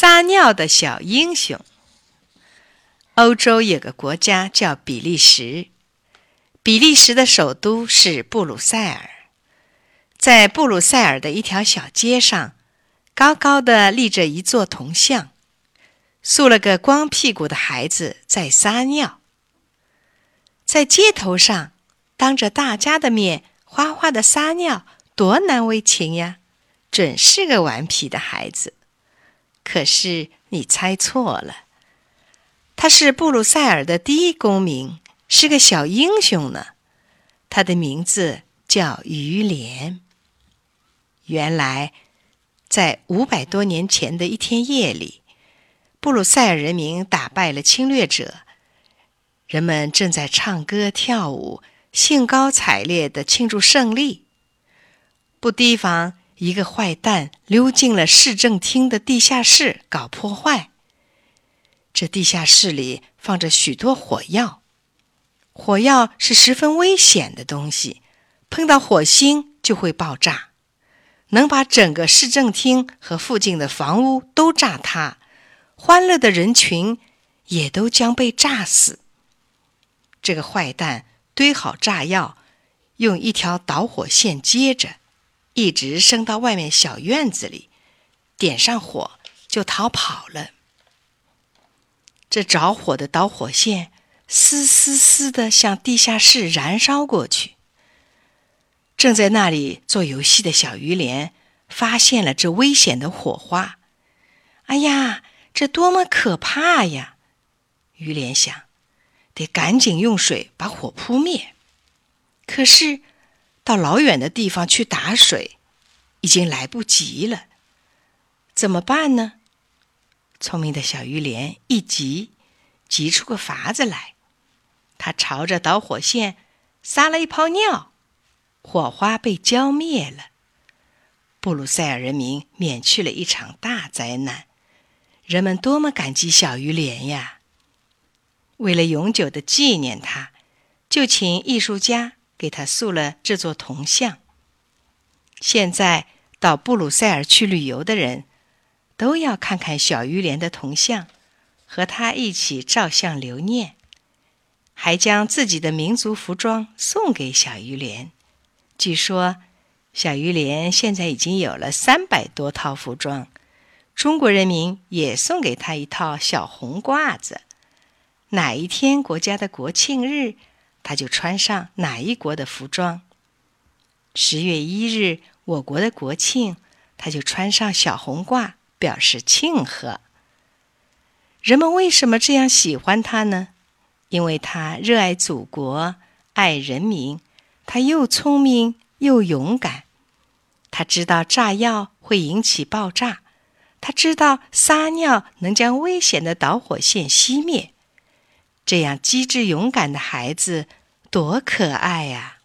撒尿的小英雄。欧洲有个国家叫比利时，比利时的首都是布鲁塞尔。在布鲁塞尔的一条小街上，高高的立着一座铜像，塑了个光屁股的孩子在撒尿。在街头上，当着大家的面哗哗的撒尿，多难为情呀！准是个顽皮的孩子。可是你猜错了，他是布鲁塞尔的第一公民，是个小英雄呢。他的名字叫于连。原来，在五百多年前的一天夜里，布鲁塞尔人民打败了侵略者，人们正在唱歌跳舞，兴高采烈地庆祝胜利。不提防。一个坏蛋溜进了市政厅的地下室搞破坏。这地下室里放着许多火药，火药是十分危险的东西，碰到火星就会爆炸，能把整个市政厅和附近的房屋都炸塌，欢乐的人群也都将被炸死。这个坏蛋堆好炸药，用一条导火线接着。一直升到外面小院子里，点上火就逃跑了。这着火的导火线嘶嘶嘶的向地下室燃烧过去。正在那里做游戏的小鱼莲发现了这危险的火花，哎呀，这多么可怕呀！鱼莲想，得赶紧用水把火扑灭。可是。到老远的地方去打水，已经来不及了。怎么办呢？聪明的小鱼莲一急，急出个法子来。他朝着导火线撒了一泡尿，火花被浇灭了。布鲁塞尔人民免去了一场大灾难。人们多么感激小鱼莲呀！为了永久的纪念他，就请艺术家。给他塑了这座铜像。现在到布鲁塞尔去旅游的人，都要看看小鱼莲的铜像，和他一起照相留念，还将自己的民族服装送给小鱼莲。据说，小鱼莲现在已经有了三百多套服装。中国人民也送给他一套小红褂子。哪一天国家的国庆日？他就穿上哪一国的服装？十月一日，我国的国庆，他就穿上小红褂，表示庆贺。人们为什么这样喜欢他呢？因为他热爱祖国，爱人民。他又聪明又勇敢。他知道炸药会引起爆炸，他知道撒尿能将危险的导火线熄灭。这样机智勇敢的孩子，多可爱呀！